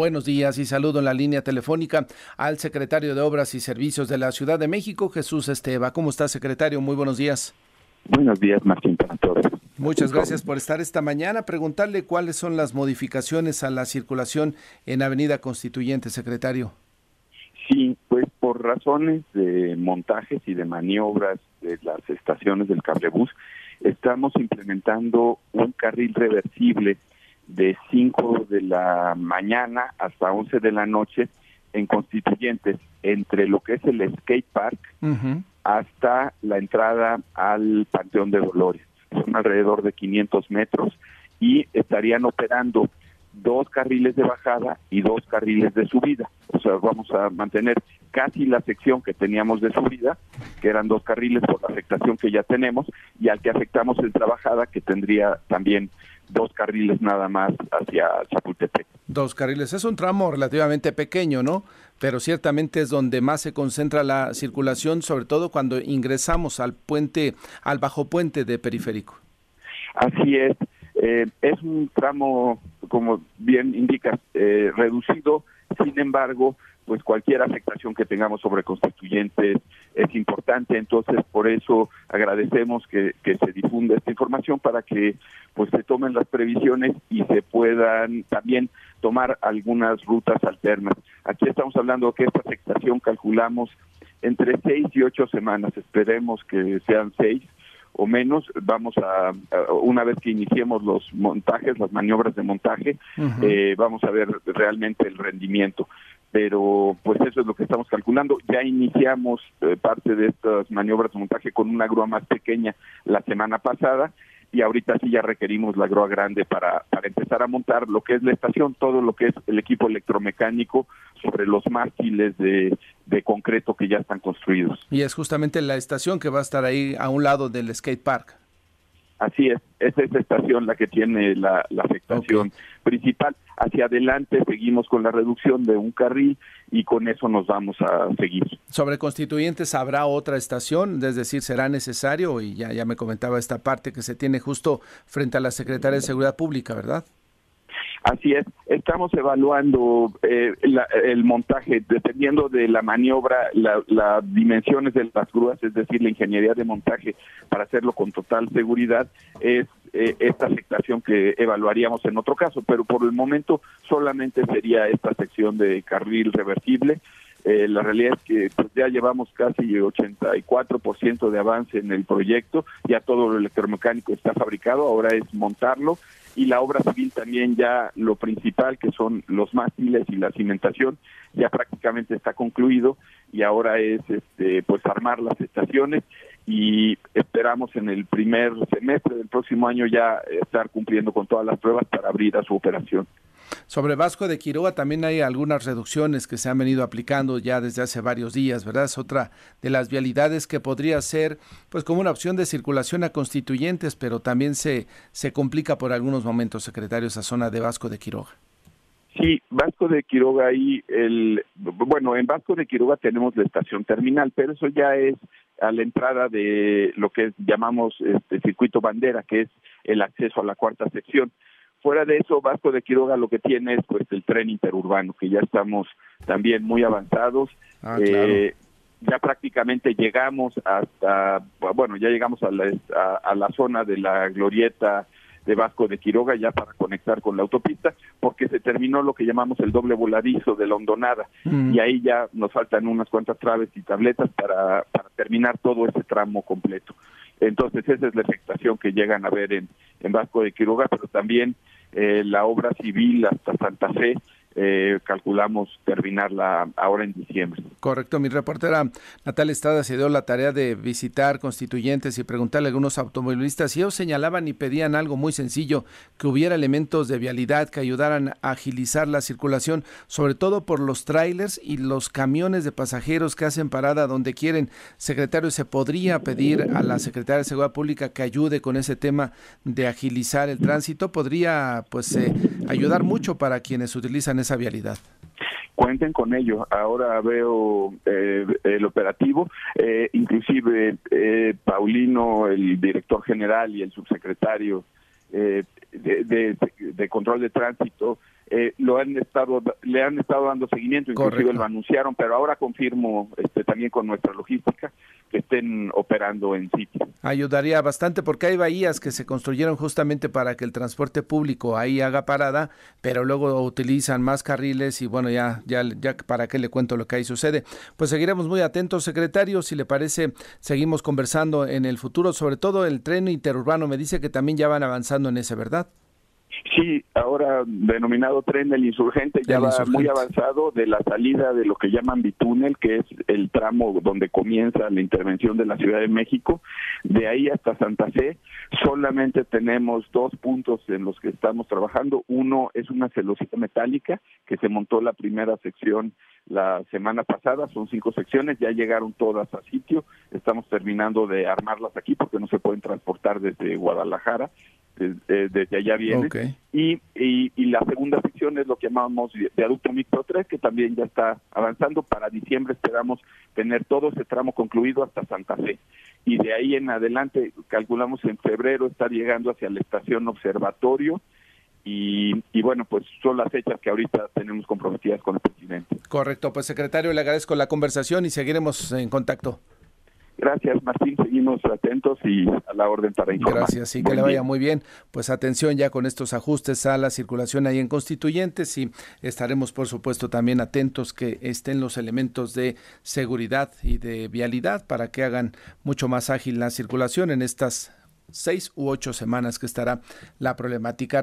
Buenos días y saludo en la línea telefónica al secretario de Obras y Servicios de la Ciudad de México, Jesús Esteba. ¿Cómo está, secretario? Muy buenos días. Buenos días, Martín, para todos. Muchas gracias por estar esta mañana. Preguntarle cuáles son las modificaciones a la circulación en Avenida Constituyente, secretario. Sí, pues por razones de montajes y de maniobras de las estaciones del cablebús, estamos implementando un carril reversible de 5 de la mañana hasta 11 de la noche en Constituyentes, entre lo que es el skate park hasta la entrada al Panteón de Dolores. Son alrededor de 500 metros y estarían operando dos carriles de bajada y dos carriles de subida. O sea, vamos a mantener casi la sección que teníamos de subida, que eran dos carriles por la afectación que ya tenemos, y al que afectamos en la bajada, que tendría también dos carriles nada más hacia Chapultepec. Dos carriles. Es un tramo relativamente pequeño, ¿no? Pero ciertamente es donde más se concentra la circulación, sobre todo cuando ingresamos al puente, al bajo puente de periférico. Así es. Eh, es un tramo, como bien indica, eh, reducido. Sin embargo, pues cualquier afectación que tengamos sobre constituyentes es importante, entonces por eso agradecemos que, se difunda esta información para que pues se tomen las previsiones y se puedan también tomar algunas rutas alternas. Aquí estamos hablando que esta afectación calculamos entre seis y ocho semanas, esperemos que sean seis o menos, vamos a, una vez que iniciemos los montajes, las maniobras de montaje, eh, vamos a ver realmente el rendimiento pero pues eso es lo que estamos calculando. Ya iniciamos eh, parte de estas maniobras de montaje con una grúa más pequeña la semana pasada y ahorita sí ya requerimos la grúa grande para, para empezar a montar lo que es la estación, todo lo que es el equipo electromecánico sobre los mástiles de, de concreto que ya están construidos. Y es justamente la estación que va a estar ahí a un lado del skate park. Así es, es esa estación la que tiene la, afectación principal. Hacia adelante seguimos con la reducción de un carril y con eso nos vamos a seguir. Sobre constituyentes, ¿habrá otra estación? Es decir, ¿será necesario? Y ya, ya me comentaba esta parte que se tiene justo frente a la Secretaría de Seguridad Pública, ¿verdad? Así es, estamos evaluando eh, el montaje, dependiendo de la maniobra, las dimensiones de las grúas, es decir, la ingeniería de montaje para hacerlo con total seguridad, es eh, esta afectación que evaluaríamos en otro caso, pero por el momento solamente sería esta sección de carril reversible. Eh, la realidad es que pues, ya llevamos casi 84% de avance en el proyecto, ya todo lo electromecánico está fabricado, ahora es montarlo y la obra civil también ya lo principal que son los mástiles y la cimentación ya prácticamente está concluido y ahora es este pues armar las estaciones y esperamos en el primer semestre del próximo año ya estar cumpliendo con todas las pruebas para abrir a su operación. Sobre Vasco de Quiroga también hay algunas reducciones que se han venido aplicando ya desde hace varios días, ¿verdad? Es otra de las vialidades que podría ser pues como una opción de circulación a constituyentes, pero también se, se complica por algunos momentos, secretario, esa zona de Vasco de Quiroga. Sí, Vasco de Quiroga ahí, el, bueno, en Vasco de Quiroga tenemos la estación terminal, pero eso ya es a la entrada de lo que llamamos este circuito bandera, que es el acceso a la cuarta sección. Fuera de eso, Vasco de Quiroga lo que tiene es pues el tren interurbano, que ya estamos también muy avanzados. Ah, eh, ya prácticamente llegamos hasta, bueno, ya llegamos a la, a, la zona de la glorieta de Vasco de Quiroga ya para conectar con la autopista, porque se terminó lo que llamamos el doble voladizo de la hondonada, mm. y ahí ya nos faltan unas cuantas traves y tabletas para, para terminar todo ese tramo completo. Entonces esa es la afectación que llegan a ver en, en Vasco de Quiroga, pero también eh, la obra civil hasta Santa Fe eh, calculamos terminarla ahora en diciembre. Correcto, mi reportera Natalia Estrada se dio la tarea de visitar constituyentes y preguntarle a algunos automovilistas y ellos señalaban y pedían algo muy sencillo, que hubiera elementos de vialidad que ayudaran a agilizar la circulación, sobre todo por los trailers y los camiones de pasajeros que hacen parada donde quieren. Secretario, ¿se podría pedir a la Secretaría de Seguridad Pública que ayude con ese tema de agilizar el tránsito? Podría pues eh, ayudar mucho para quienes utilizan esa vialidad? Cuenten con ello. Ahora veo eh, el operativo, eh, inclusive eh, Paulino, el director general y el subsecretario de, control de tránsito eh, lo han estado le han estado dando seguimiento inclusive lo anunciaron pero ahora confirmo este, también con nuestra logística que estén operando en sitio. Ayudaría bastante porque hay bahías que se construyeron justamente para que el transporte público ahí haga parada pero luego utilizan más carriles y bueno ya ya ya para qué le cuento lo que ahí sucede pues seguiremos muy atentos secretario si le parece seguimos conversando en el futuro sobre todo el tren interurbano. Me dice que también ya van avanzando en ese verdad Sí, ahora denominado tren del insurgente, ya va muy avanzado de la salida de lo que llaman bitúnel, que es el tramo donde comienza la intervención de la Ciudad de México, de ahí hasta Santa Fe. Solamente tenemos dos puntos en los que estamos trabajando. Uno es una celosita metálica que se montó la primera sección la semana pasada, son cinco secciones, ya llegaron todas a sitio, estamos terminando de armarlas aquí porque no se pueden transportar desde Guadalajara eh, desde, allá viene. Y, y, la segunda sección es lo que llamamos viaducto mixto 3, que también ya está avanzando. Para diciembre esperamos tener todo ese tramo concluido hasta Santa Fe. Y de ahí en adelante, calculamos en febrero estar llegando hacia la estación observatorio. Y, y, bueno, pues son las fechas que ahorita tenemos comprometidas con el presidente. Correcto, pues secretario, le agradezco la conversación y seguiremos en contacto. Gracias, Martín. Seguimos atentos y a la orden para informar. Gracias, y que le vaya muy bien. Pues atención ya con estos ajustes a la circulación ahí en Constituyentes y estaremos, por supuesto, también atentos que estén los elementos de seguridad y de vialidad para que hagan mucho más ágil la circulación en estas seis u ocho semanas que estará la problemática.